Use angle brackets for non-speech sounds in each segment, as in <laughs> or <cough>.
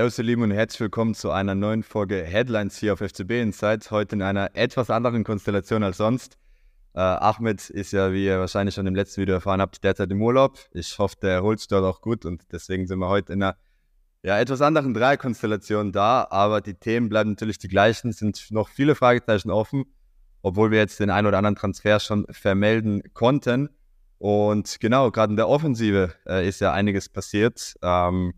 Servus ihr Lieben und herzlich willkommen zu einer neuen Folge Headlines hier auf FCB Insights. Heute in einer etwas anderen Konstellation als sonst. Äh, Ahmed ist ja, wie ihr wahrscheinlich schon im letzten Video erfahren habt, derzeit im Urlaub. Ich hoffe, der erholt sich dort auch gut und deswegen sind wir heute in einer ja, etwas anderen Dreierkonstellation da. Aber die Themen bleiben natürlich die gleichen, sind noch viele Fragezeichen offen, obwohl wir jetzt den einen oder anderen Transfer schon vermelden konnten. Und genau, gerade in der Offensive äh, ist ja einiges passiert. Ähm,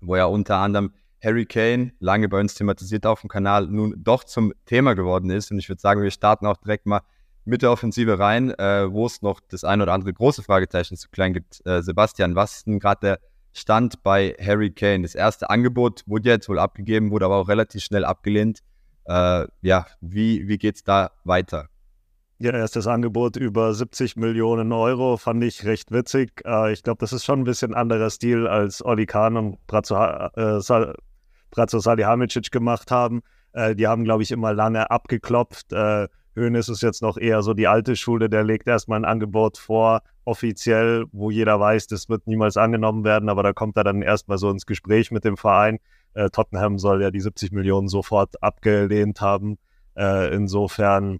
wo ja unter anderem Harry Kane, lange bei uns thematisiert auf dem Kanal, nun doch zum Thema geworden ist. Und ich würde sagen, wir starten auch direkt mal mit der Offensive rein, äh, wo es noch das ein oder andere große Fragezeichen zu klein gibt. Äh, Sebastian, was ist denn gerade der Stand bei Harry Kane? Das erste Angebot wurde jetzt wohl abgegeben, wurde aber auch relativ schnell abgelehnt. Äh, ja, wie, wie geht es da weiter? Ihr erstes Angebot über 70 Millionen Euro fand ich recht witzig. Äh, ich glaube, das ist schon ein bisschen anderer Stil, als Oli Kahn und Brazzo, äh, Sal Brazzo Salihamidzic gemacht haben. Äh, die haben, glaube ich, immer lange abgeklopft. Äh, Hönes ist jetzt noch eher so die alte Schule, der legt erstmal ein Angebot vor, offiziell, wo jeder weiß, das wird niemals angenommen werden, aber da kommt er dann erstmal so ins Gespräch mit dem Verein. Äh, Tottenham soll ja die 70 Millionen sofort abgelehnt haben. Äh, insofern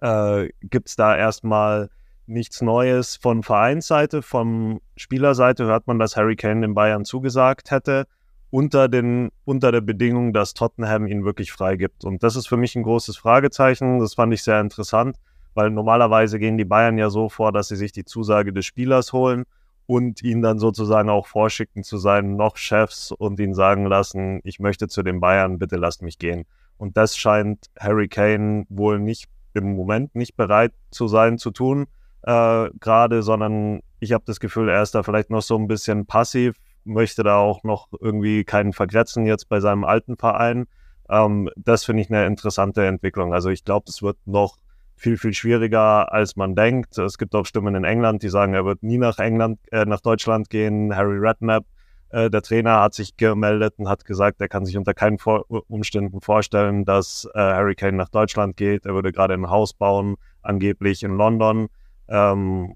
äh, gibt es da erstmal nichts Neues von Vereinsseite. Von Spielerseite hört man, dass Harry Kane den Bayern zugesagt hätte, unter, den, unter der Bedingung, dass Tottenham ihn wirklich freigibt. Und das ist für mich ein großes Fragezeichen. Das fand ich sehr interessant, weil normalerweise gehen die Bayern ja so vor, dass sie sich die Zusage des Spielers holen und ihn dann sozusagen auch vorschicken zu seinen noch Chefs und ihn sagen lassen, ich möchte zu den Bayern, bitte lasst mich gehen. Und das scheint Harry Kane wohl nicht im Moment nicht bereit zu sein zu tun, äh, gerade, sondern ich habe das Gefühl, er ist da vielleicht noch so ein bisschen passiv, möchte da auch noch irgendwie keinen vergrätzen jetzt bei seinem alten Verein. Ähm, das finde ich eine interessante Entwicklung. Also ich glaube, es wird noch viel, viel schwieriger, als man denkt. Es gibt auch Stimmen in England, die sagen, er wird nie nach England, äh, nach Deutschland gehen. Harry Redknapp äh, der Trainer hat sich gemeldet und hat gesagt, er kann sich unter keinen Vor Umständen vorstellen, dass äh, Harry Kane nach Deutschland geht. Er würde gerade ein Haus bauen, angeblich in London. Ähm,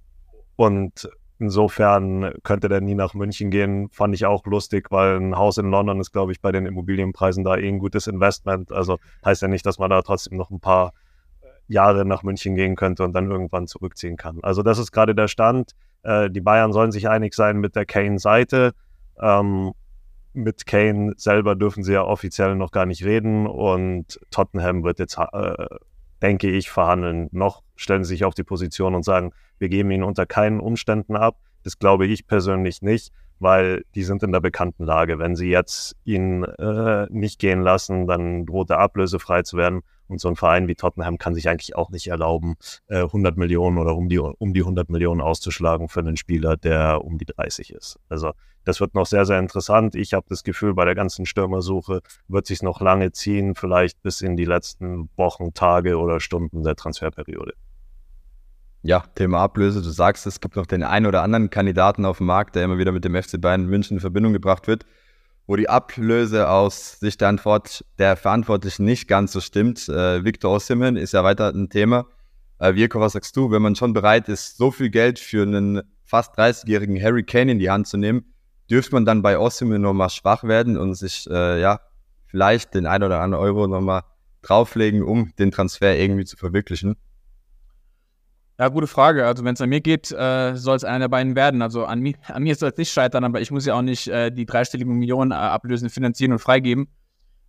und insofern könnte der nie nach München gehen. Fand ich auch lustig, weil ein Haus in London ist, glaube ich, bei den Immobilienpreisen da eh ein gutes Investment. Also heißt ja nicht, dass man da trotzdem noch ein paar Jahre nach München gehen könnte und dann irgendwann zurückziehen kann. Also das ist gerade der Stand. Äh, die Bayern sollen sich einig sein mit der Kane-Seite. Ähm, mit Kane selber dürfen sie ja offiziell noch gar nicht reden und Tottenham wird jetzt, äh, denke ich, verhandeln. Noch stellen sie sich auf die Position und sagen, wir geben ihn unter keinen Umständen ab. Das glaube ich persönlich nicht, weil die sind in der bekannten Lage. Wenn sie jetzt ihn äh, nicht gehen lassen, dann droht er ablösefrei zu werden. Und so ein Verein wie Tottenham kann sich eigentlich auch nicht erlauben, äh, 100 Millionen oder um die, um die 100 Millionen auszuschlagen für einen Spieler, der um die 30 ist. Also das wird noch sehr, sehr interessant. Ich habe das Gefühl, bei der ganzen Stürmersuche wird sich noch lange ziehen, vielleicht bis in die letzten Wochen, Tage oder Stunden der Transferperiode. Ja, Thema Ablöse. Du sagst, es gibt noch den einen oder anderen Kandidaten auf dem Markt, der immer wieder mit dem FC Bayern München in Verbindung gebracht wird wo die Ablöse aus Sicht der, Antwort der Verantwortlichen nicht ganz so stimmt. Äh, Victor Osimhen ist ja weiter ein Thema. Äh, Wirko, was sagst du, wenn man schon bereit ist, so viel Geld für einen fast 30-jährigen Harry Kane in die Hand zu nehmen, dürfte man dann bei Osimhen nochmal schwach werden und sich, äh, ja, vielleicht den ein oder anderen Euro nochmal drauflegen, um den Transfer irgendwie zu verwirklichen? Ja, gute Frage. Also wenn es an mir geht, äh, soll es einer der beiden werden. Also an, mi an mir soll es nicht scheitern, aber ich muss ja auch nicht äh, die dreistelligen Millionen äh, ablösen, finanzieren und freigeben.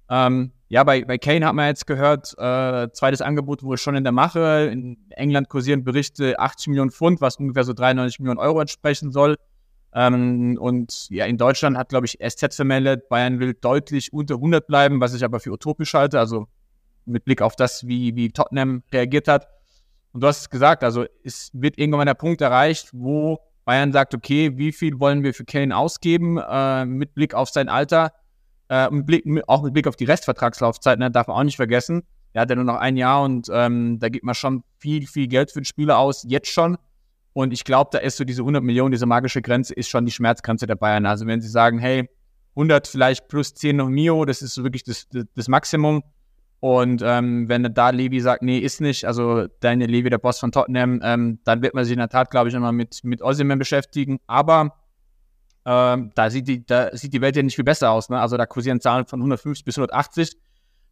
Ähm, ja, bei, bei Kane hat man jetzt gehört, äh, zweites Angebot wurde schon in der Mache. In England kursieren Berichte 80 Millionen Pfund, was ungefähr so 93 Millionen Euro entsprechen soll. Ähm, und ja, in Deutschland hat, glaube ich, SZ vermeldet, Bayern will deutlich unter 100 bleiben, was ich aber für utopisch halte. Also mit Blick auf das, wie, wie Tottenham reagiert hat. Und du hast es gesagt, also es wird irgendwann der Punkt erreicht, wo Bayern sagt, okay, wie viel wollen wir für Kane ausgeben, äh, mit Blick auf sein Alter, äh, mit Blick, auch mit Blick auf die Restvertragslaufzeit, ne, darf man auch nicht vergessen. Er hat ja nur noch ein Jahr und ähm, da gibt man schon viel, viel Geld für den Spieler aus, jetzt schon. Und ich glaube, da ist so diese 100 Millionen, diese magische Grenze, ist schon die Schmerzgrenze der Bayern. Also wenn sie sagen, hey, 100 vielleicht plus 10 noch Mio, das ist so wirklich das, das, das Maximum, und ähm, wenn da Levi sagt, nee, ist nicht, also Daniel Levi, der Boss von Tottenham, ähm, dann wird man sich in der Tat, glaube ich, nochmal mit, mit Osimhen beschäftigen. Aber Ähm, da, sieht die, da sieht die Welt ja nicht viel besser aus. Ne? Also da kursieren Zahlen von 150 bis 180.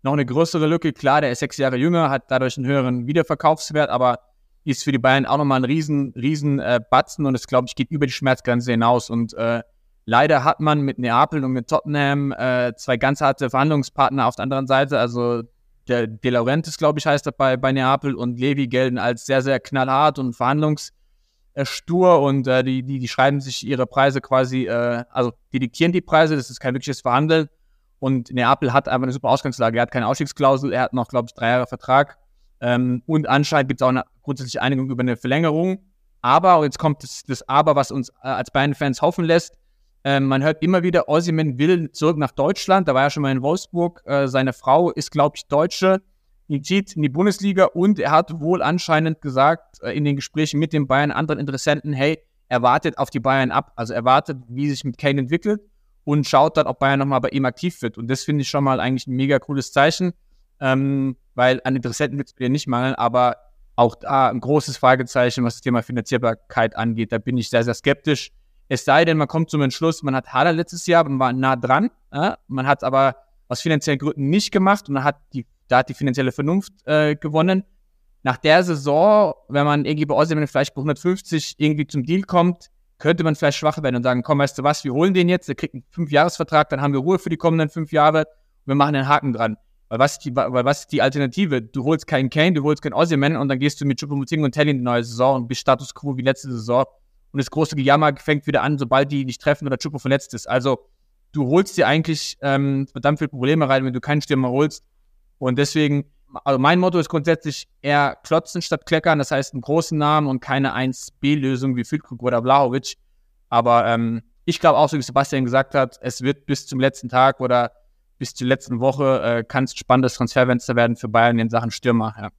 Noch eine größere Lücke, klar, der ist sechs Jahre jünger, hat dadurch einen höheren Wiederverkaufswert, aber ist für die Bayern auch nochmal ein riesen, riesen äh, Batzen und es, glaube ich, geht über die Schmerzgrenze hinaus. Und äh, leider hat man mit Neapel und mit Tottenham äh, zwei ganz harte Verhandlungspartner auf der anderen Seite. Also der De Laurentiis, glaube ich, heißt er bei, bei Neapel und Levi gelten als sehr, sehr knallhart und verhandlungsstur und äh, die, die, die schreiben sich ihre Preise quasi, äh, also die diktieren die Preise, das ist kein wirkliches Verhandeln. Und Neapel hat einfach eine super Ausgangslage. Er hat keine Ausstiegsklausel, er hat noch, glaube ich, drei Jahre Vertrag. Ähm, und anscheinend gibt es auch eine grundsätzliche Einigung über eine Verlängerung. Aber, und jetzt kommt das, das Aber, was uns äh, als Bayern-Fans hoffen lässt, ähm, man hört immer wieder, Osimhen will zurück nach Deutschland. Da war er schon mal in Wolfsburg. Äh, seine Frau ist, glaube ich, Deutsche. Die zieht in die Bundesliga und er hat wohl anscheinend gesagt äh, in den Gesprächen mit den Bayern, anderen Interessenten, hey, er wartet auf die Bayern ab. Also er wartet, wie sich mit Kane entwickelt und schaut dann, ob Bayern nochmal bei ihm aktiv wird. Und das finde ich schon mal eigentlich ein mega cooles Zeichen, ähm, weil an Interessenten wird es mir nicht mangeln, aber auch da ein großes Fragezeichen, was das Thema Finanzierbarkeit angeht. Da bin ich sehr, sehr skeptisch. Es sei denn, man kommt zum Entschluss, man hat Hader letztes Jahr, man war nah dran, äh, man hat aber aus finanziellen Gründen nicht gemacht und hat die, da hat die finanzielle Vernunft äh, gewonnen. Nach der Saison, wenn man irgendwie bei Osimhen vielleicht bei 150 irgendwie zum Deal kommt, könnte man vielleicht schwach werden und sagen, komm, weißt du was, wir holen den jetzt, der kriegt einen Fünfjahresvertrag, dann haben wir Ruhe für die kommenden fünf Jahre und wir machen einen Haken dran. Weil was, ist die, weil was ist die Alternative? Du holst keinen Kane, du holst keinen Osimhen und dann gehst du mit Choupo-Moting und Telly in die neue Saison und bist Status Quo wie letzte Saison und das große Gejammer fängt wieder an, sobald die nicht treffen oder Chupo verletzt ist. Also du holst dir eigentlich ähm, verdammt viele Probleme rein, wenn du keinen Stürmer holst. Und deswegen, also mein Motto ist grundsätzlich eher klotzen statt kleckern. Das heißt, einen großen Namen und keine 1B-Lösung wie Füllkrug oder Blahovic. Aber ähm, ich glaube auch, so wie Sebastian gesagt hat, es wird bis zum letzten Tag oder bis zur letzten Woche äh, kann es spannendes Transferfenster werden für Bayern in Sachen Stürmer. Ja.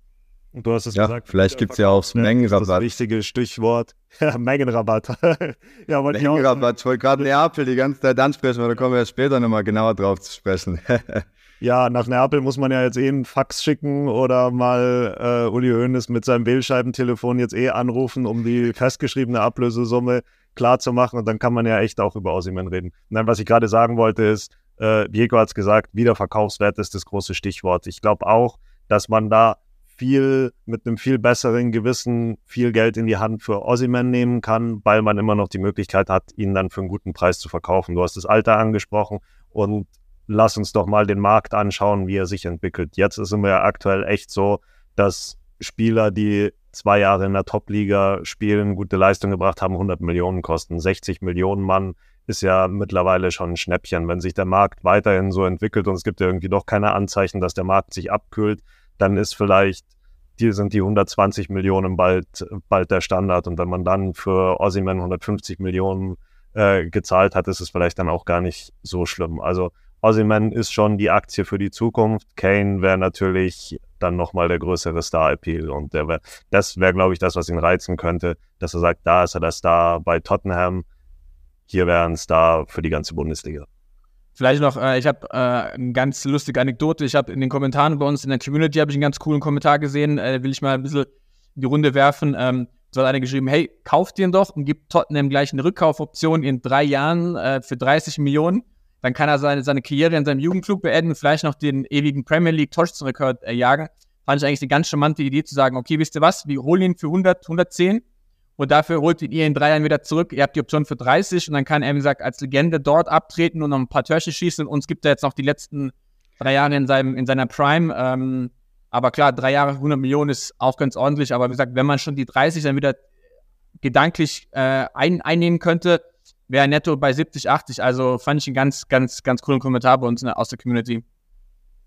Und du hast es ja, gesagt. Vielleicht gibt es ja auch Mengenrabatt. Das, das wichtige Stichwort. <laughs> Ja, Mengenrabatt. <laughs> ja, Mengenrabatt. Ich wollte gerade Neapel die ganze Zeit ansprechen, aber da kommen wir ja später nochmal genauer drauf zu sprechen. <laughs> ja, nach Neapel muss man ja jetzt eh einen Fax schicken oder mal äh, Uli Hoeneß mit seinem Wählscheibentelefon jetzt eh anrufen, um die festgeschriebene Ablösesumme klar zu machen. Und dann kann man ja echt auch über Aussimen reden. Nein, was ich gerade sagen wollte ist, äh, Diego hat es gesagt, Wiederverkaufswert ist das große Stichwort. Ich glaube auch, dass man da viel mit einem viel besseren Gewissen viel Geld in die Hand für Ossiman nehmen kann, weil man immer noch die Möglichkeit hat, ihn dann für einen guten Preis zu verkaufen. Du hast das Alter angesprochen und lass uns doch mal den Markt anschauen, wie er sich entwickelt. Jetzt ist es ja aktuell echt so, dass Spieler, die zwei Jahre in der Top-Liga spielen, gute Leistung gebracht haben, 100 Millionen kosten. 60 Millionen Mann ist ja mittlerweile schon ein Schnäppchen. Wenn sich der Markt weiterhin so entwickelt und es gibt ja irgendwie doch keine Anzeichen, dass der Markt sich abkühlt, dann ist vielleicht, die sind die 120 Millionen bald, bald der Standard. Und wenn man dann für Ossiman 150 Millionen äh, gezahlt hat, ist es vielleicht dann auch gar nicht so schlimm. Also Ossiman ist schon die Aktie für die Zukunft. Kane wäre natürlich dann nochmal der größere Star-Appeal. Und wär, das wäre, glaube ich, das, was ihn reizen könnte, dass er sagt, da ist er der Star bei Tottenham, hier wäre ein Star für die ganze Bundesliga. Vielleicht noch, äh, ich habe äh, eine ganz lustige Anekdote. Ich habe in den Kommentaren bei uns in der Community ich einen ganz coolen Kommentar gesehen. Äh, will ich mal ein bisschen in die Runde werfen. Ähm, so hat einer geschrieben, hey, kauft den doch und gibt Tottenham gleich eine Rückkaufoption in drei Jahren äh, für 30 Millionen. Dann kann er seine, seine Karriere in seinem Jugendclub beenden vielleicht noch den ewigen Premier League Torschützenrekord äh, jagen. Fand ich eigentlich eine ganz charmante Idee zu sagen, okay, wisst ihr was, wir holen ihn für 100, 110 und dafür holt ihr in drei Jahren wieder zurück. Ihr habt die Option für 30 und dann kann er, wie gesagt, als Legende dort abtreten und noch ein paar Törchen schießen. Und uns gibt er jetzt noch die letzten drei Jahre in, seinem, in seiner Prime. Ähm, aber klar, drei Jahre, 100 Millionen ist auch ganz ordentlich. Aber wie gesagt, wenn man schon die 30 dann wieder gedanklich äh, ein, einnehmen könnte, wäre netto bei 70, 80. Also fand ich einen ganz, ganz, ganz coolen Kommentar bei uns aus der Community.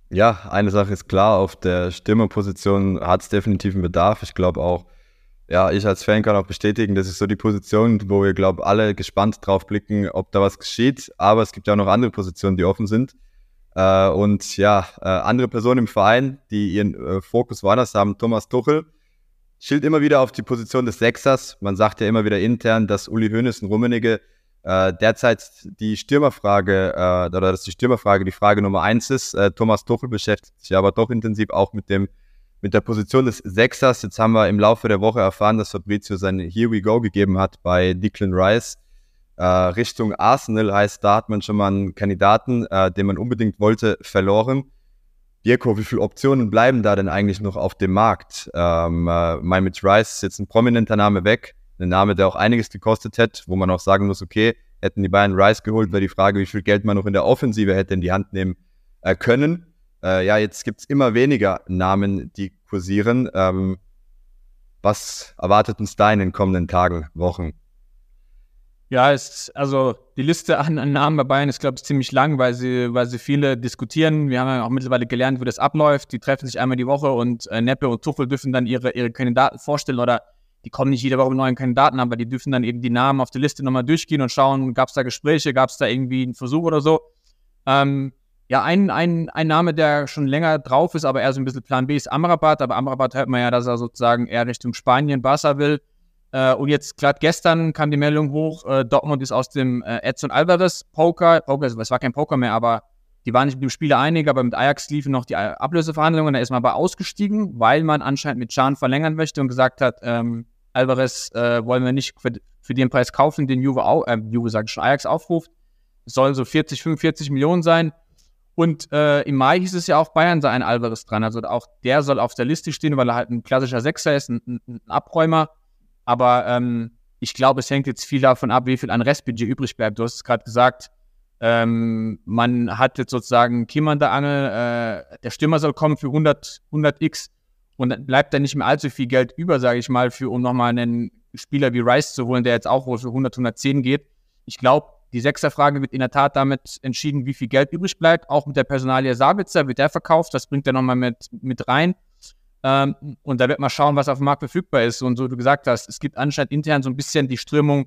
Ja, eine Sache ist klar, auf der Stürmerposition hat es definitiv einen Bedarf. Ich glaube auch, ja, ich als Fan kann auch bestätigen, das ist so die Position, wo wir, glaube ich, alle gespannt drauf blicken, ob da was geschieht. Aber es gibt ja auch noch andere Positionen, die offen sind. Äh, und ja, äh, andere Personen im Verein, die ihren äh, Fokus woanders haben, Thomas Tuchel, schielt immer wieder auf die Position des Sechsers. Man sagt ja immer wieder intern, dass Uli Hoeneß und Rummenigge äh, derzeit die Stürmerfrage äh, oder dass die Stürmerfrage die Frage Nummer eins ist. Äh, Thomas Tuchel beschäftigt sich aber doch intensiv auch mit dem mit der Position des Sechsers. Jetzt haben wir im Laufe der Woche erfahren, dass Fabrizio sein Here We Go gegeben hat bei Declan Rice. Äh, Richtung Arsenal heißt, da hat man schon mal einen Kandidaten, äh, den man unbedingt wollte, verloren. Dirko, wie viele Optionen bleiben da denn eigentlich noch auf dem Markt? Ähm, äh, Mitch Rice ist jetzt ein prominenter Name weg, ein Name, der auch einiges gekostet hätte, wo man auch sagen muss, okay, hätten die Bayern Rice geholt, wäre die Frage, wie viel Geld man noch in der Offensive hätte in die Hand nehmen äh, können. Äh, ja, jetzt gibt's immer weniger Namen, die kursieren. Ähm, was erwartet uns da in den kommenden Tagen, Wochen? Ja, ist, also die Liste an, an Namen bei Bayern ist, glaube ich, ziemlich lang, weil sie, weil sie viele diskutieren. Wir haben ja auch mittlerweile gelernt, wie das abläuft. Die treffen sich einmal die Woche und äh, Neppe und Tuchel dürfen dann ihre, ihre Kandidaten vorstellen oder die kommen nicht jede Woche mit neuen Kandidaten, aber die dürfen dann eben die Namen auf der Liste nochmal durchgehen und schauen, gab es da Gespräche, gab es da irgendwie einen Versuch oder so. Ähm, ja, ein, ein, ein Name, der schon länger drauf ist, aber eher so ein bisschen Plan B ist Amrabat, aber Amrabat hört man ja, dass er sozusagen eher Richtung Spanien, Barca will. Äh, und jetzt gerade gestern kam die Meldung hoch, äh, Dortmund ist aus dem äh, Edson Alvarez Poker, Poker, es war kein Poker mehr, aber die waren nicht mit dem Spieler einig, aber mit Ajax liefen noch die Ablöseverhandlungen, da ist man aber ausgestiegen, weil man anscheinend mit Chan verlängern möchte und gesagt hat, ähm, Alvarez äh, wollen wir nicht für, für, den Preis kaufen, den Juve, auch, äh, Juve sagt schon, Ajax aufruft. Es sollen so 40, 45 Millionen sein. Und äh, im Mai hieß es ja auch, Bayern sei ein Alvarez dran. Also auch der soll auf der Liste stehen, weil er halt ein klassischer Sechser ist, ein, ein, Abräumer. Aber ähm, ich glaube, es hängt jetzt viel davon ab, wie viel an Restbudget übrig bleibt. Du hast es gerade gesagt, ähm, man hat jetzt sozusagen Kim an der Angel, äh, der Stürmer soll kommen für 100, 100x und dann bleibt da nicht mehr allzu viel Geld über, sage ich mal, für um nochmal einen Spieler wie Rice zu holen, der jetzt auch wohl für 100, 110 geht. Ich glaube, die Sechserfrage wird in der Tat damit entschieden, wie viel Geld übrig bleibt. Auch mit der Personalie Sabitzer wird der verkauft, das bringt er nochmal mit, mit rein. Ähm, und da wird man schauen, was auf dem Markt verfügbar ist. Und so du gesagt hast, es gibt anscheinend intern so ein bisschen die Strömung,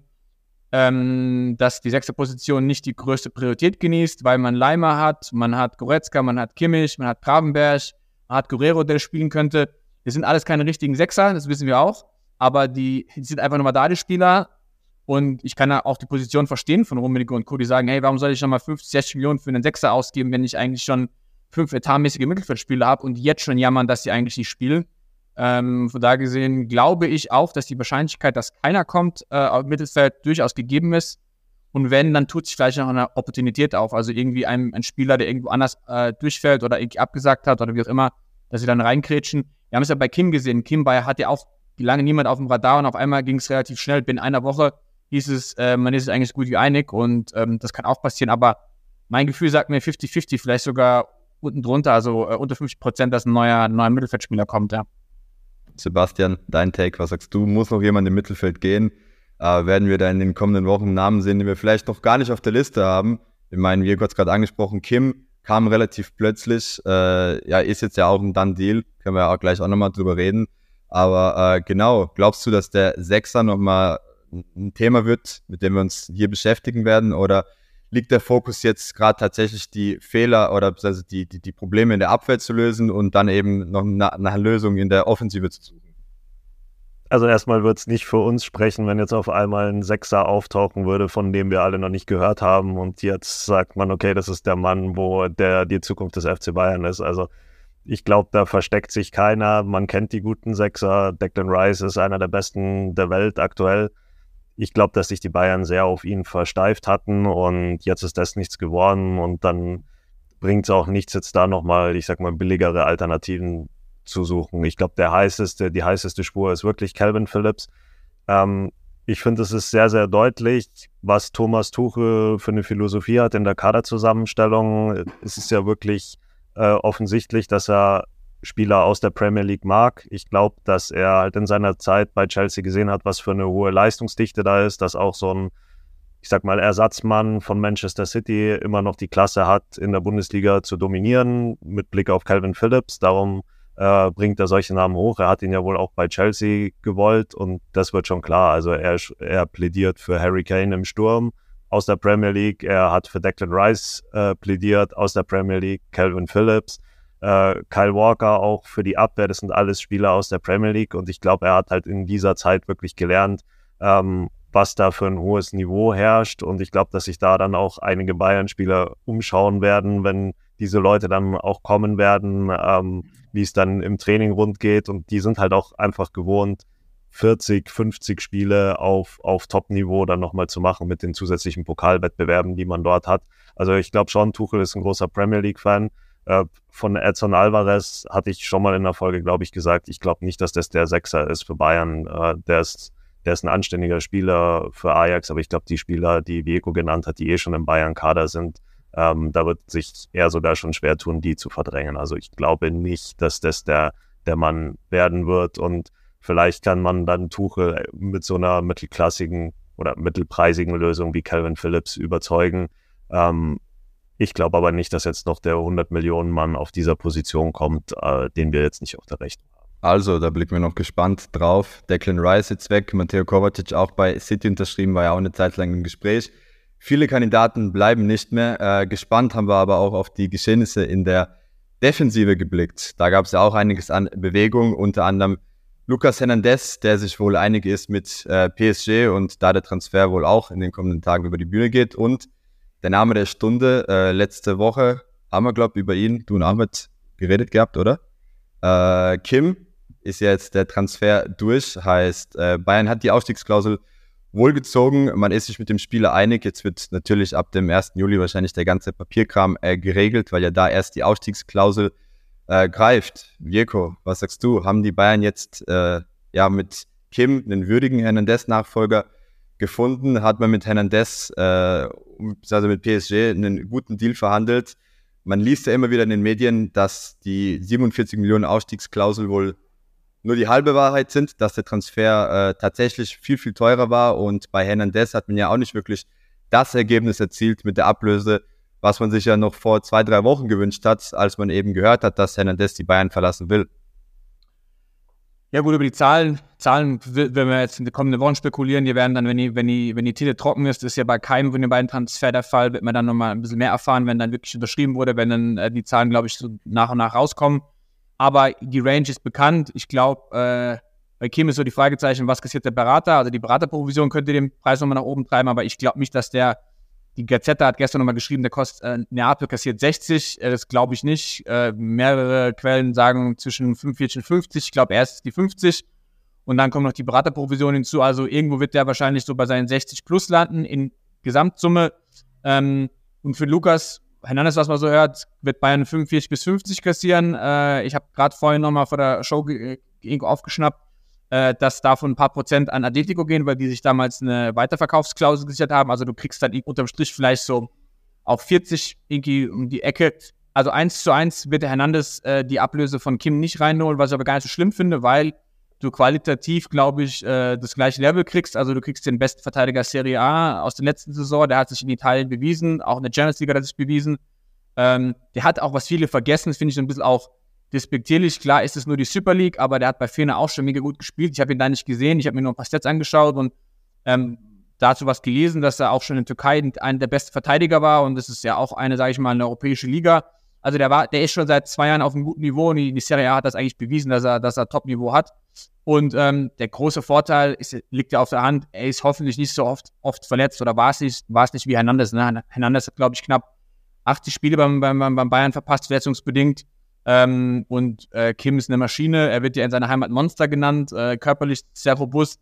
ähm, dass die sechste Position nicht die größte Priorität genießt, weil man Leimer hat, man hat Goretzka, man hat Kimmich, man hat Gravenberg, man hat Guerrero, der spielen könnte. Das sind alles keine richtigen Sechser, das wissen wir auch. Aber die, die sind einfach nochmal da, die Spieler. Und ich kann auch die Position verstehen von Rummenigge und Co., die sagen, hey, warum soll ich nochmal 50, 60 Millionen für einen Sechser ausgeben, wenn ich eigentlich schon fünf etatmäßige Mittelfeldspieler habe und jetzt schon jammern, dass sie eigentlich nicht spielen. Ähm, von da gesehen glaube ich auch, dass die Wahrscheinlichkeit, dass keiner kommt, äh, auf Mittelfeld durchaus gegeben ist. Und wenn, dann tut sich vielleicht noch eine Opportunität auf. Also irgendwie ein, ein Spieler, der irgendwo anders äh, durchfällt oder irgendwie abgesagt hat oder wie auch immer, dass sie dann reinkrätschen. Wir haben es ja bei Kim gesehen. Kim bei, hat ja auch lange niemand auf dem Radar und auf einmal ging es relativ schnell. Binnen einer Woche hieß es, äh, man ist eigentlich gut einig und ähm, das kann auch passieren. Aber mein Gefühl sagt mir 50-50, vielleicht sogar unten drunter, also äh, unter 50 Prozent, dass ein neuer, neuer Mittelfeldspieler kommt, ja. Sebastian, dein Take, was sagst du? Muss noch jemand im Mittelfeld gehen? Äh, werden wir da in den kommenden Wochen Namen sehen, die wir vielleicht noch gar nicht auf der Liste haben? Ich meine, wie kurz gerade angesprochen, Kim kam relativ plötzlich, äh, ja, ist jetzt ja auch ein Done-Deal, können wir ja auch gleich auch nochmal drüber reden. Aber äh, genau, glaubst du, dass der Sechser nochmal ein Thema wird, mit dem wir uns hier beschäftigen werden? Oder liegt der Fokus jetzt gerade tatsächlich die Fehler oder also die, die, die Probleme in der Abwehr zu lösen und dann eben noch nach eine Lösung in der Offensive zu suchen? Also erstmal wird es nicht für uns sprechen, wenn jetzt auf einmal ein Sechser auftauchen würde, von dem wir alle noch nicht gehört haben und jetzt sagt man, okay, das ist der Mann, wo der die Zukunft des FC Bayern ist. Also ich glaube, da versteckt sich keiner. Man kennt die guten Sechser. Declan Rice ist einer der besten der Welt aktuell ich glaube, dass sich die Bayern sehr auf ihn versteift hatten und jetzt ist das nichts geworden und dann bringt es auch nichts, jetzt da nochmal, ich sag mal, billigere Alternativen zu suchen. Ich glaube, der heißeste, die heißeste Spur ist wirklich Calvin Phillips. Ähm, ich finde, es ist sehr, sehr deutlich, was Thomas Tuchel für eine Philosophie hat in der Kaderzusammenstellung. Es ist ja wirklich äh, offensichtlich, dass er Spieler aus der Premier League mag. Ich glaube, dass er halt in seiner Zeit bei Chelsea gesehen hat, was für eine hohe Leistungsdichte da ist, dass auch so ein, ich sag mal, Ersatzmann von Manchester City immer noch die Klasse hat, in der Bundesliga zu dominieren, mit Blick auf Calvin Phillips. Darum äh, bringt er solche Namen hoch. Er hat ihn ja wohl auch bei Chelsea gewollt und das wird schon klar. Also er, er plädiert für Harry Kane im Sturm aus der Premier League. Er hat für Declan Rice äh, plädiert aus der Premier League, Calvin Phillips äh, Kyle Walker auch für die Abwehr. Das sind alles Spieler aus der Premier League und ich glaube, er hat halt in dieser Zeit wirklich gelernt, ähm, was da für ein hohes Niveau herrscht und ich glaube, dass sich da dann auch einige Bayern-Spieler umschauen werden, wenn diese Leute dann auch kommen werden, ähm, wie es dann im Training rund geht und die sind halt auch einfach gewohnt, 40, 50 Spiele auf, auf Top-Niveau dann nochmal zu machen mit den zusätzlichen Pokalwettbewerben, die man dort hat. Also ich glaube schon, Tuchel ist ein großer Premier League-Fan. Äh, von Edson Alvarez hatte ich schon mal in der Folge, glaube ich, gesagt, ich glaube nicht, dass das der Sechser ist für Bayern. Äh, der ist der ist ein anständiger Spieler für Ajax, aber ich glaube, die Spieler, die Vieko genannt hat, die eh schon im Bayern-Kader sind, ähm, da wird sich er sogar schon schwer tun, die zu verdrängen. Also ich glaube nicht, dass das der, der Mann werden wird und vielleicht kann man dann Tuchel mit so einer mittelklassigen oder mittelpreisigen Lösung wie Calvin Phillips überzeugen. Ähm, ich glaube aber nicht, dass jetzt noch der 100 Millionen Mann auf dieser Position kommt, äh, den wir jetzt nicht auf der Rechnung haben. Also, da blicken wir noch gespannt drauf. Declan Rice jetzt weg, Matteo Kovacic auch bei City unterschrieben, war ja auch eine Zeit lang im Gespräch. Viele Kandidaten bleiben nicht mehr. Äh, gespannt haben wir aber auch auf die Geschehnisse in der Defensive geblickt. Da gab es ja auch einiges an Bewegung, unter anderem Lucas Hernandez, der sich wohl einig ist mit äh, PSG und da der Transfer wohl auch in den kommenden Tagen über die Bühne geht. Und der Name der Stunde, äh, letzte Woche haben wir, glaube ich, über ihn, du und Ahmed, geredet gehabt, oder? Äh, Kim ist jetzt der Transfer durch, heißt, äh, Bayern hat die Ausstiegsklausel wohlgezogen. Man ist sich mit dem Spieler einig. Jetzt wird natürlich ab dem 1. Juli wahrscheinlich der ganze Papierkram äh, geregelt, weil ja da erst die Ausstiegsklausel äh, greift. Virko, was sagst du? Haben die Bayern jetzt äh, ja mit Kim einen würdigen Hernandez-Nachfolger gefunden? Hat man mit Hernandez, äh, also mit PSG, einen guten Deal verhandelt? Man liest ja immer wieder in den Medien, dass die 47 Millionen Ausstiegsklausel wohl nur die halbe Wahrheit sind, dass der Transfer äh, tatsächlich viel, viel teurer war. Und bei Hernandez hat man ja auch nicht wirklich das Ergebnis erzielt mit der Ablöse, was man sich ja noch vor zwei, drei Wochen gewünscht hat, als man eben gehört hat, dass Hernandez die Bayern verlassen will. Ja gut, über die Zahlen, Zahlen, wenn wir jetzt in den kommenden Wochen spekulieren, die werden dann, wenn die, wenn die, wenn die Titel trocken ist, ist ja bei keinem von den beiden Transfer der Fall, wird man dann nochmal ein bisschen mehr erfahren, wenn dann wirklich unterschrieben wurde, wenn dann äh, die Zahlen, glaube ich, so nach und nach rauskommen. Aber die Range ist bekannt. Ich glaube, äh, bei Kim ist so die Fragezeichen, was kassiert der Berater? Also die Beraterprovision könnte den Preis nochmal nach oben treiben, aber ich glaube nicht, dass der, die Gazette hat gestern nochmal geschrieben, der kostet, äh, Neapel kassiert 60, äh, das glaube ich nicht. Äh, mehrere Quellen sagen zwischen 45 und 50, ich glaube erst die 50 und dann kommt noch die Beraterprovision hinzu, also irgendwo wird der wahrscheinlich so bei seinen 60 plus landen in Gesamtsumme. Ähm, und für Lukas Hernandez, was man so hört, wird Bayern 45 bis 50 kassieren. Äh, ich habe gerade vorhin nochmal vor der Show aufgeschnappt, äh, dass davon ein paar Prozent an Atletico gehen, weil die sich damals eine Weiterverkaufsklausel gesichert haben. Also du kriegst dann unterm Strich vielleicht so auf 40 irgendwie um die Ecke. Also eins zu eins wird der Hernandez äh, die Ablöse von Kim nicht reinholen, was ich aber gar nicht so schlimm finde, weil du qualitativ, glaube ich, äh, das gleiche Level kriegst. Also du kriegst den besten Verteidiger Serie A aus der letzten Saison. Der hat sich in Italien bewiesen, auch in der Champions League hat er sich bewiesen. Ähm, der hat auch, was viele vergessen, das finde ich so ein bisschen auch despektierlich. Klar ist es nur die Super League, aber der hat bei Fener auch schon mega gut gespielt. Ich habe ihn da nicht gesehen. Ich habe mir nur ein paar Stats angeschaut und ähm, dazu was gelesen, dass er auch schon in Türkei einer der besten Verteidiger war und das ist ja auch eine, sage ich mal, eine europäische Liga. Also der war, der ist schon seit zwei Jahren auf einem guten Niveau und die, die Serie A hat das eigentlich bewiesen, dass er, dass er Top-Niveau hat. Und ähm, der große Vorteil ist, liegt ja auf der Hand, er ist hoffentlich nicht so oft, oft verletzt oder war es nicht, war es nicht wie Hernandez. Ne? Hernandez hat, glaube ich, knapp 80 Spiele beim, beim, beim Bayern verpasst, verletzungsbedingt. Ähm, und äh, Kim ist eine Maschine, er wird ja in seiner Heimat Monster genannt, äh, körperlich sehr robust,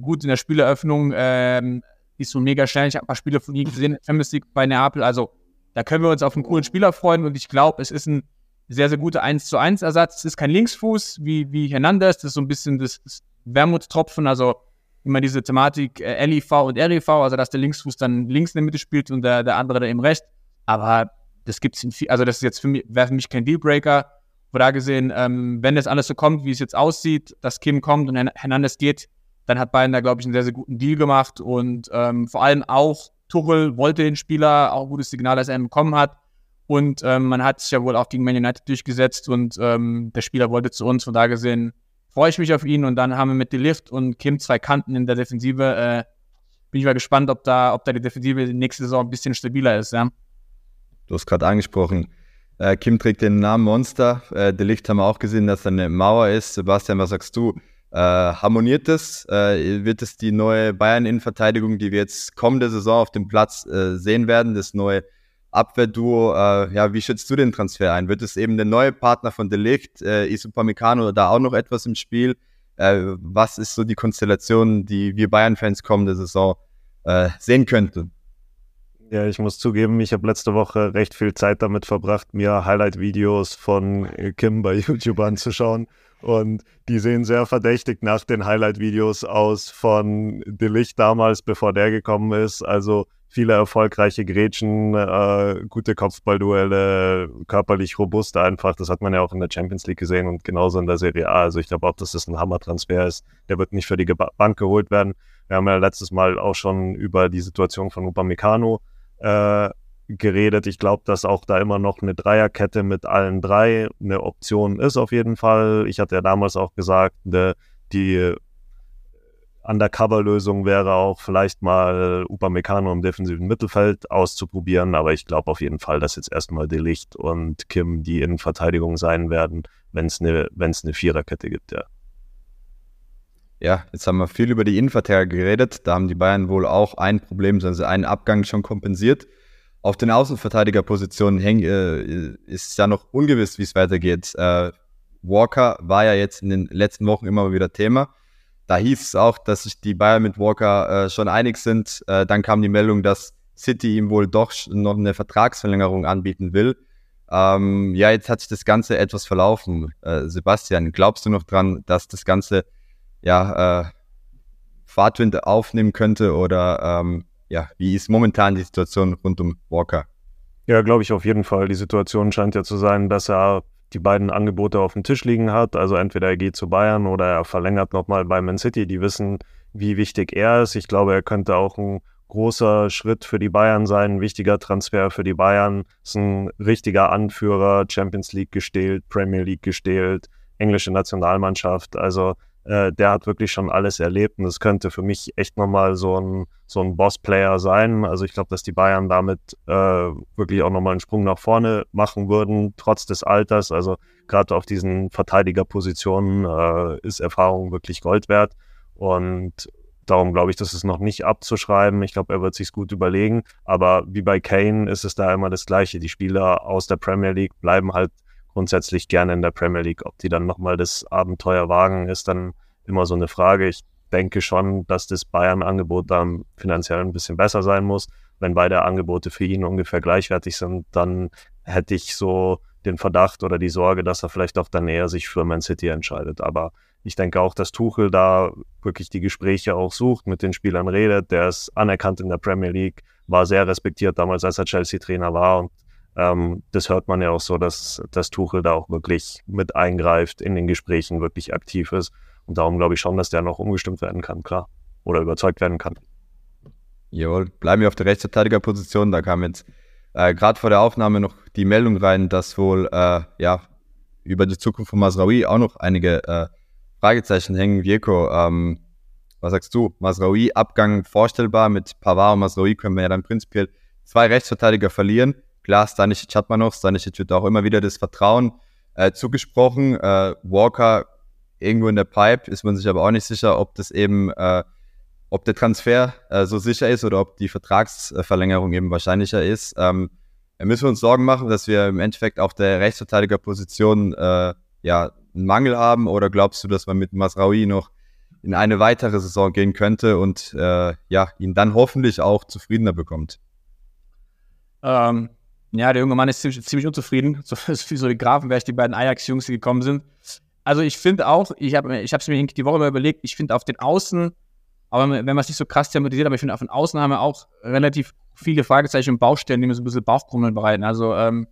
gut in der Spieleröffnung, ähm, ist so mega schnell. Ich habe ein paar Spiele von ihm gesehen, Champions League bei Neapel, also da können wir uns auf einen coolen Spieler freuen. Und ich glaube, es ist ein sehr, sehr guter 1 zu 1 Ersatz. Es ist kein Linksfuß wie, wie Hernandez, das ist so ein bisschen das, das Wermutstropfen, also immer diese Thematik äh, LIV und RIV, also dass der Linksfuß dann links in der Mitte spielt und der, der andere da eben rechts. Aber das gibt's in viel, also das ist jetzt für mich, wäre für mich kein Dealbreaker. Wo da gesehen, ähm, wenn das alles so kommt, wie es jetzt aussieht, dass Kim kommt und Hernandez geht, dann hat Bayern da, glaube ich, einen sehr, sehr guten Deal gemacht und ähm, vor allem auch Tuchel wollte den Spieler, auch ein gutes Signal, dass er ihn bekommen hat. Und ähm, man hat sich ja wohl auch gegen Man United durchgesetzt und ähm, der Spieler wollte zu uns. Von da gesehen freue ich mich auf ihn. Und dann haben wir mit Delift und Kim zwei Kanten in der Defensive. Äh, bin ich mal gespannt, ob da, ob da die Defensive nächste Saison ein bisschen stabiler ist. Ja. Du hast gerade angesprochen, äh, Kim trägt den Namen Monster. Äh, Delicht haben wir auch gesehen, dass er eine Mauer ist. Sebastian, was sagst du? Äh, harmoniert es? Äh, wird es die neue Bayern-Innenverteidigung, die wir jetzt kommende Saison auf dem Platz äh, sehen werden, das neue Abwehrduo, äh, ja, wie schätzt du den Transfer ein? Wird es eben der neue Partner von Delicht, äh, Isupamecano, da auch noch etwas im Spiel? Äh, was ist so die Konstellation, die wir Bayern-Fans kommende Saison äh, sehen könnten? Ja, ich muss zugeben, ich habe letzte Woche recht viel Zeit damit verbracht, mir Highlight-Videos von Kim bei <laughs> YouTube anzuschauen. Und die sehen sehr verdächtig nach den Highlight-Videos aus von Delicht damals, bevor der gekommen ist. Also viele erfolgreiche Grätschen, äh, gute Kopfballduelle, körperlich robust einfach. Das hat man ja auch in der Champions League gesehen und genauso in der Serie A. Also ich glaube auch, dass das ein Hammer-Transfer ist. Der wird nicht für die Bank geholt werden. Wir haben ja letztes Mal auch schon über die Situation von Upamecano äh, geredet. Ich glaube, dass auch da immer noch eine Dreierkette mit allen drei eine Option ist auf jeden Fall. Ich hatte ja damals auch gesagt, ne, die Undercover-Lösung wäre auch vielleicht mal Upamecano im defensiven Mittelfeld auszuprobieren, aber ich glaube auf jeden Fall, dass jetzt erstmal Delicht und Kim die Innenverteidigung sein werden, wenn es eine eine Viererkette gibt, ja. Ja, jetzt haben wir viel über die Innenverteidiger geredet. Da haben die Bayern wohl auch ein Problem, also einen Abgang schon kompensiert. Auf den Außenverteidigerpositionen häng, äh, ist ja noch ungewiss, wie es weitergeht. Äh, Walker war ja jetzt in den letzten Wochen immer wieder Thema. Da hieß es auch, dass sich die Bayern mit Walker äh, schon einig sind. Äh, dann kam die Meldung, dass City ihm wohl doch noch eine Vertragsverlängerung anbieten will. Ähm, ja, jetzt hat sich das Ganze etwas verlaufen. Äh, Sebastian, glaubst du noch dran, dass das Ganze ja, äh, Fahrtwind aufnehmen könnte oder ähm, ja, wie ist momentan die Situation rund um Walker? Ja, glaube ich auf jeden Fall. Die Situation scheint ja zu sein, dass er die beiden Angebote auf dem Tisch liegen hat. Also entweder er geht zu Bayern oder er verlängert nochmal bei Man City. Die wissen, wie wichtig er ist. Ich glaube, er könnte auch ein großer Schritt für die Bayern sein, ein wichtiger Transfer für die Bayern. Ist ein richtiger Anführer, Champions League gestählt, Premier League gestählt, englische Nationalmannschaft. Also äh, der hat wirklich schon alles erlebt und es könnte für mich echt nochmal so ein, so ein Boss-Player sein. Also ich glaube, dass die Bayern damit äh, wirklich auch nochmal einen Sprung nach vorne machen würden, trotz des Alters. Also gerade auf diesen Verteidigerpositionen äh, ist Erfahrung wirklich Gold wert. Und darum glaube ich, das ist noch nicht abzuschreiben. Ich glaube, er wird sich gut überlegen. Aber wie bei Kane ist es da immer das Gleiche. Die Spieler aus der Premier League bleiben halt grundsätzlich gerne in der Premier League. Ob die dann nochmal das Abenteuer wagen, ist dann immer so eine Frage. Ich denke schon, dass das Bayern-Angebot dann finanziell ein bisschen besser sein muss. Wenn beide Angebote für ihn ungefähr gleichwertig sind, dann hätte ich so den Verdacht oder die Sorge, dass er vielleicht auch dann eher sich für Man City entscheidet. Aber ich denke auch, dass Tuchel da wirklich die Gespräche auch sucht, mit den Spielern redet. Der ist anerkannt in der Premier League, war sehr respektiert damals, als er Chelsea-Trainer war und ähm, das hört man ja auch so, dass, dass Tuchel da auch wirklich mit eingreift, in den Gesprächen wirklich aktiv ist. Und darum glaube ich schon, dass der noch umgestimmt werden kann, klar. Oder überzeugt werden kann. Jawohl, bleiben wir auf der Rechtsverteidigerposition. Da kam jetzt äh, gerade vor der Aufnahme noch die Meldung rein, dass wohl äh, ja über die Zukunft von Masraoui auch noch einige äh, Fragezeichen hängen. Vieko, ähm, was sagst du? Masraoui, Abgang vorstellbar. Mit Pavard und Masraoui können wir ja dann prinzipiell zwei Rechtsverteidiger verlieren. Klar, Stanisic hat man noch. Stanisic wird auch immer wieder das Vertrauen äh, zugesprochen. Äh, Walker irgendwo in der Pipe, ist man sich aber auch nicht sicher, ob das eben, äh, ob der Transfer äh, so sicher ist oder ob die Vertragsverlängerung eben wahrscheinlicher ist. Ähm, müssen wir uns Sorgen machen, dass wir im Endeffekt auf der Rechtsverteidigerposition äh, ja, einen Mangel haben oder glaubst du, dass man mit Masraoui noch in eine weitere Saison gehen könnte und äh, ja, ihn dann hoffentlich auch zufriedener bekommt? Ähm, ja, der junge Mann ist ziemlich, ziemlich unzufrieden. <laughs> So, wie so die Grafen, wer die beiden Ajax-Jungs, gekommen sind. Also ich finde auch, ich habe ich es mir die Woche mal überlegt, ich finde auf den Außen, aber wenn man es nicht so krass thematisiert, aber ich finde auf den Außen haben wir auch relativ viele Fragezeichen und Baustellen, die mir so ein bisschen Bauchkrummeln bereiten. Also ähm,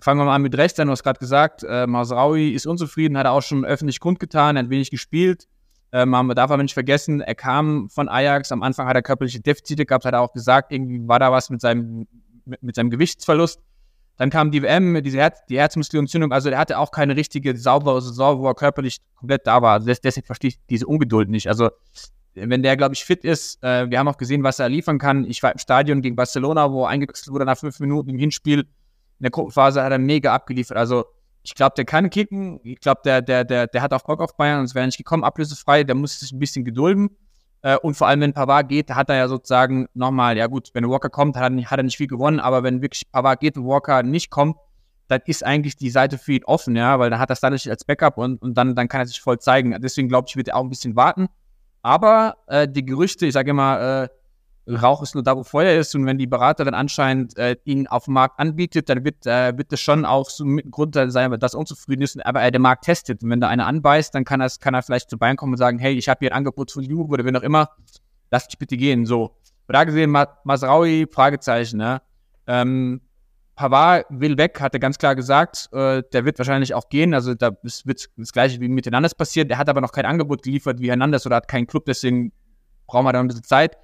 fangen wir mal an mit rechts, du hast gerade gesagt, äh, Masraui ist unzufrieden, hat er auch schon öffentlich kundgetan, er hat wenig gespielt. Ähm, man darf aber nicht vergessen, er kam von Ajax, am Anfang hat er körperliche Defizite gehabt, hat er auch gesagt, irgendwie war da was mit seinem mit, seinem Gewichtsverlust. Dann kam die WM, diese Herz, die Herzmuskelentzündung. Also er hatte auch keine richtige saubere Saison, wo er körperlich komplett da war. Also deswegen verstehe ich diese Ungeduld nicht. Also wenn der, glaube ich, fit ist, äh, wir haben auch gesehen, was er liefern kann. Ich war im Stadion gegen Barcelona, wo er eingewechselt wurde nach fünf Minuten im Hinspiel. In der Gruppenphase hat er mega abgeliefert. Also ich glaube, der kann kicken. Ich glaube, der, der, der, der hat auch Bock auf Bayern, sonst wäre er nicht gekommen, ablösefrei. Der muss sich ein bisschen gedulden. Äh, und vor allem, wenn Pavard geht, hat er ja sozusagen nochmal, ja gut, wenn Walker kommt, hat er, nicht, hat er nicht viel gewonnen, aber wenn wirklich Pavard geht und Walker nicht kommt, dann ist eigentlich die Seite für ihn offen, ja, weil dann hat er natürlich als Backup und, und dann, dann kann er sich voll zeigen. Deswegen glaube ich, wird er auch ein bisschen warten. Aber äh, die Gerüchte, ich sage immer, äh, Rauch ist nur da, wo Feuer ist. Und wenn die Beraterin anscheinend äh, ihn auf dem Markt anbietet, dann wird, äh, wird das schon auch so mit Grund sein, dass er unzufrieden ist, aber er den Markt testet. Und wenn da einer anbeißt, dann kann, kann er vielleicht zu Bayern kommen und sagen, hey, ich habe hier ein Angebot von Juve oder wen auch immer, lass dich bitte gehen. So. Da gesehen, Ma Masraui, Fragezeichen, ne? Ähm, Pavard will weg, hat er ganz klar gesagt. Äh, der wird wahrscheinlich auch gehen. Also da wird das gleiche wie mit Hernandez passiert. Der hat aber noch kein Angebot geliefert wie Hernandez oder hat keinen Club, deswegen brauchen wir da ein bisschen Zeit.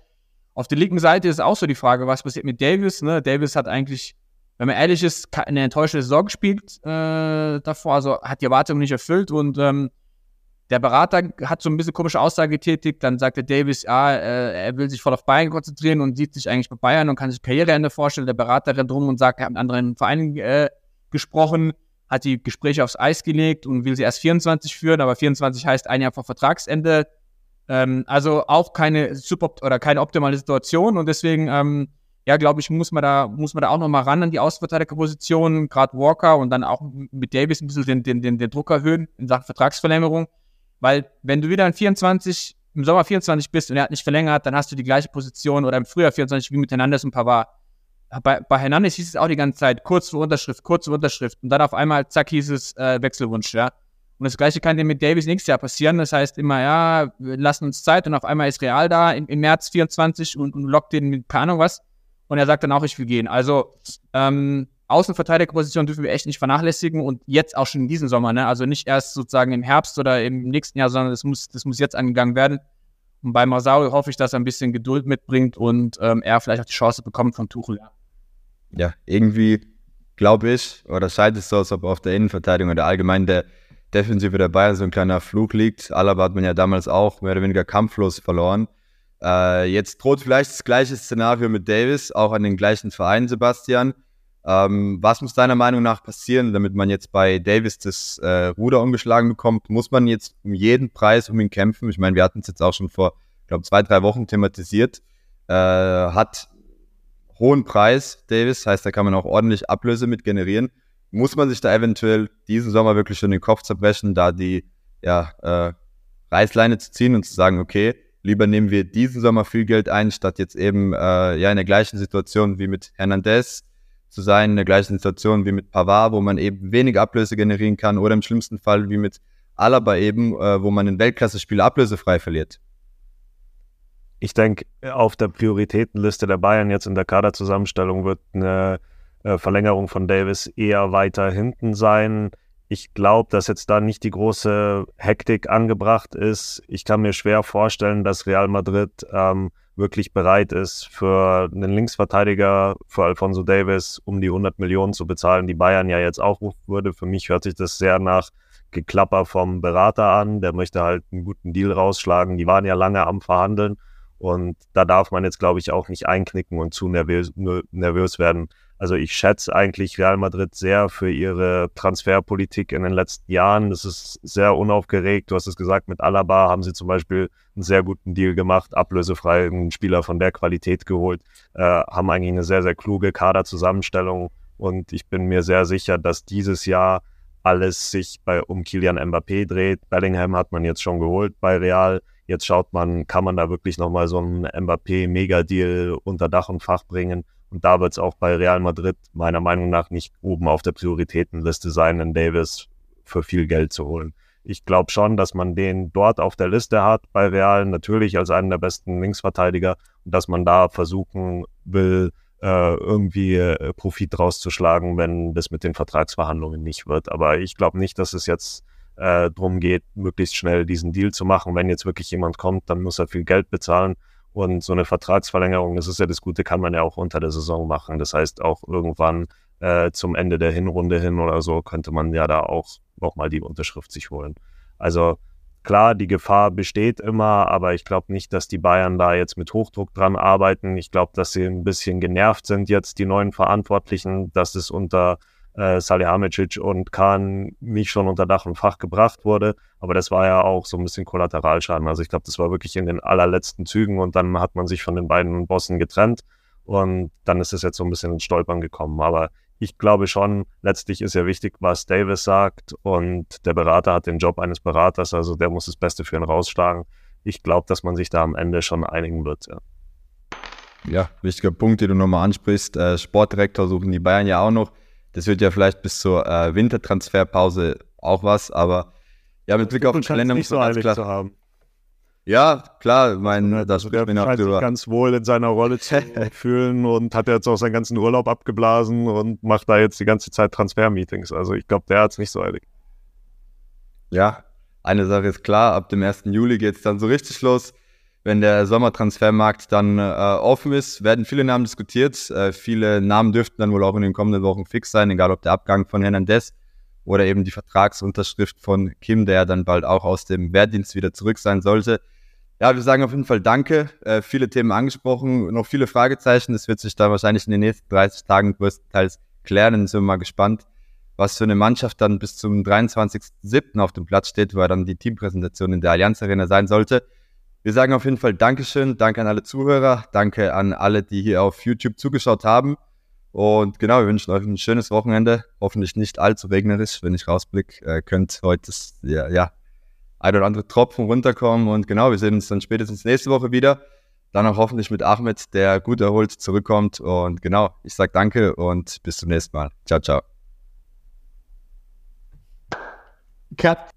Auf der linken Seite ist auch so die Frage, was passiert mit Davis. Ne? Davis hat eigentlich, wenn man ehrlich ist, eine enttäuschende Saison gespielt äh, davor, also hat die Erwartungen nicht erfüllt und ähm, der Berater hat so ein bisschen komische Aussage getätigt. Dann sagte Davis, ja, äh, er will sich voll auf Bayern konzentrieren und sieht sich eigentlich bei Bayern und kann sich Karriereende vorstellen. Der Berater rennt rum und sagt, er hat mit anderen Vereinen äh, gesprochen, hat die Gespräche aufs Eis gelegt und will sie erst 24 führen, aber 24 heißt ein Jahr vor Vertragsende. Ähm, also auch keine super oder keine optimale Situation und deswegen, ähm, ja, glaube ich, muss man da, muss man da auch nochmal ran an die Außenverteidigerposition, gerade Walker und dann auch mit Davis ein bisschen den, den, den, den Druck erhöhen in Sachen Vertragsverlängerung. Weil wenn du wieder in 24, im Sommer 24 bist und er hat nicht verlängert, dann hast du die gleiche Position oder im Frühjahr 24 wie mit Hernandez und Pavard. Bei, bei Hernandez hieß es auch die ganze Zeit, kurz vor Unterschrift, kurz vor Unterschrift. Und dann auf einmal, zack, hieß es äh, Wechselwunsch, ja. Und das Gleiche kann dir mit Davis nächstes Jahr passieren. Das heißt immer, ja, wir lassen uns Zeit und auf einmal ist Real da im, im März 24 und, und lockt den mit keine Ahnung was. Und er sagt dann auch, ich will gehen. Also, ähm, Außenverteidigerposition dürfen wir echt nicht vernachlässigen und jetzt auch schon in diesem Sommer, ne? Also nicht erst sozusagen im Herbst oder im nächsten Jahr, sondern das muss, das muss jetzt angegangen werden. Und bei Masao hoffe ich, dass er ein bisschen Geduld mitbringt und ähm, er vielleicht auch die Chance bekommt von Tuchel. Ja irgendwie glaube ich, oder scheint es so, als ob auf der Innenverteidigung oder allgemein der Defensive der Bayern so ein kleiner Flug liegt. Alaba hat man ja damals auch mehr oder weniger kampflos verloren. Äh, jetzt droht vielleicht das gleiche Szenario mit Davis, auch an den gleichen Verein, Sebastian. Ähm, was muss deiner Meinung nach passieren, damit man jetzt bei Davis das äh, Ruder umgeschlagen bekommt? Muss man jetzt um jeden Preis um ihn kämpfen? Ich meine, wir hatten es jetzt auch schon vor, glaube zwei, drei Wochen thematisiert. Äh, hat hohen Preis, Davis, heißt, da kann man auch ordentlich Ablöse mit generieren. Muss man sich da eventuell diesen Sommer wirklich schon den Kopf zerbrechen, da die ja, äh, Reißleine zu ziehen und zu sagen, okay, lieber nehmen wir diesen Sommer viel Geld ein, statt jetzt eben äh, ja in der gleichen Situation wie mit Hernandez zu sein, in der gleichen Situation wie mit Pavard, wo man eben wenig Ablöse generieren kann oder im schlimmsten Fall wie mit Alaba eben, äh, wo man in Weltklasse-Spiele ablösefrei verliert. Ich denke, auf der Prioritätenliste der Bayern jetzt in der Kaderzusammenstellung wird eine äh, Verlängerung von Davis eher weiter hinten sein. Ich glaube, dass jetzt da nicht die große Hektik angebracht ist. Ich kann mir schwer vorstellen, dass Real Madrid ähm, wirklich bereit ist, für einen Linksverteidiger, für Alfonso Davis, um die 100 Millionen zu bezahlen, die Bayern ja jetzt auch würde. Für mich hört sich das sehr nach Geklapper vom Berater an. Der möchte halt einen guten Deal rausschlagen. Die waren ja lange am Verhandeln. Und da darf man jetzt, glaube ich, auch nicht einknicken und zu nervös, nervös werden. Also ich schätze eigentlich Real Madrid sehr für ihre Transferpolitik in den letzten Jahren. Das ist sehr unaufgeregt. Du hast es gesagt, mit Alaba haben sie zum Beispiel einen sehr guten Deal gemacht, ablösefrei einen Spieler von der Qualität geholt, äh, haben eigentlich eine sehr, sehr kluge Kaderzusammenstellung. Und ich bin mir sehr sicher, dass dieses Jahr alles sich bei, um Kilian Mbappé dreht. Bellingham hat man jetzt schon geholt bei Real. Jetzt schaut man, kann man da wirklich nochmal so einen Mbappé-Megadeal unter Dach und Fach bringen. Und da wird es auch bei Real Madrid meiner Meinung nach nicht oben auf der Prioritätenliste sein, einen Davis für viel Geld zu holen. Ich glaube schon, dass man den dort auf der Liste hat bei Real, natürlich als einen der besten Linksverteidiger und dass man da versuchen will, äh, irgendwie äh, Profit rauszuschlagen, wenn das mit den Vertragsverhandlungen nicht wird. Aber ich glaube nicht, dass es jetzt äh, darum geht, möglichst schnell diesen Deal zu machen. Wenn jetzt wirklich jemand kommt, dann muss er viel Geld bezahlen. Und so eine Vertragsverlängerung, das ist ja das Gute, kann man ja auch unter der Saison machen. Das heißt, auch irgendwann äh, zum Ende der Hinrunde hin oder so könnte man ja da auch nochmal die Unterschrift sich holen. Also klar, die Gefahr besteht immer, aber ich glaube nicht, dass die Bayern da jetzt mit Hochdruck dran arbeiten. Ich glaube, dass sie ein bisschen genervt sind jetzt, die neuen Verantwortlichen, dass es unter äh, Salihamidzic und Kahn nicht schon unter Dach und Fach gebracht wurde. Aber das war ja auch so ein bisschen Kollateralschaden. Also ich glaube, das war wirklich in den allerletzten Zügen und dann hat man sich von den beiden Bossen getrennt und dann ist es jetzt so ein bisschen ins Stolpern gekommen. Aber ich glaube schon, letztlich ist ja wichtig, was Davis sagt und der Berater hat den Job eines Beraters, also der muss das Beste für ihn rausschlagen. Ich glaube, dass man sich da am Ende schon einigen wird. Ja, ja wichtiger Punkt, den du nochmal ansprichst. Äh, Sportdirektor suchen die Bayern ja auch noch. Das wird ja vielleicht bis zur äh, Wintertransferpause auch was, aber ja, mit Blick auf den Kalender muss man so ganz klar zu haben. Ja, klar, mein, ja, das der scheint sich ganz wohl in seiner Rolle zu <laughs> fühlen und hat jetzt auch seinen ganzen Urlaub abgeblasen und macht da jetzt die ganze Zeit Transfer-Meetings. Also ich glaube, der hat es nicht so eilig. Ja, eine Sache ist klar, ab dem 1. Juli geht es dann so richtig los. Wenn der Sommertransfermarkt dann äh, offen ist, werden viele Namen diskutiert. Äh, viele Namen dürften dann wohl auch in den kommenden Wochen fix sein, egal ob der Abgang von Hernandez oder eben die Vertragsunterschrift von Kim, der dann bald auch aus dem Wehrdienst wieder zurück sein sollte. Ja, wir sagen auf jeden Fall Danke. Äh, viele Themen angesprochen, noch viele Fragezeichen. Das wird sich da wahrscheinlich in den nächsten 30 Tagen größtenteils klären. Dann sind wir mal gespannt, was für eine Mannschaft dann bis zum 23.07. auf dem Platz steht, wo dann die Teampräsentation in der Allianz Arena sein sollte. Wir sagen auf jeden Fall Dankeschön, danke an alle Zuhörer, danke an alle, die hier auf YouTube zugeschaut haben. Und genau, wir wünschen euch ein schönes Wochenende. Hoffentlich nicht allzu regnerisch, wenn ich rausblicke. Äh, könnt heute ja, ja, ein oder andere Tropfen runterkommen. Und genau, wir sehen uns dann spätestens nächste Woche wieder. Dann auch hoffentlich mit Ahmed, der gut erholt zurückkommt. Und genau, ich sage danke und bis zum nächsten Mal. Ciao, ciao. Cut.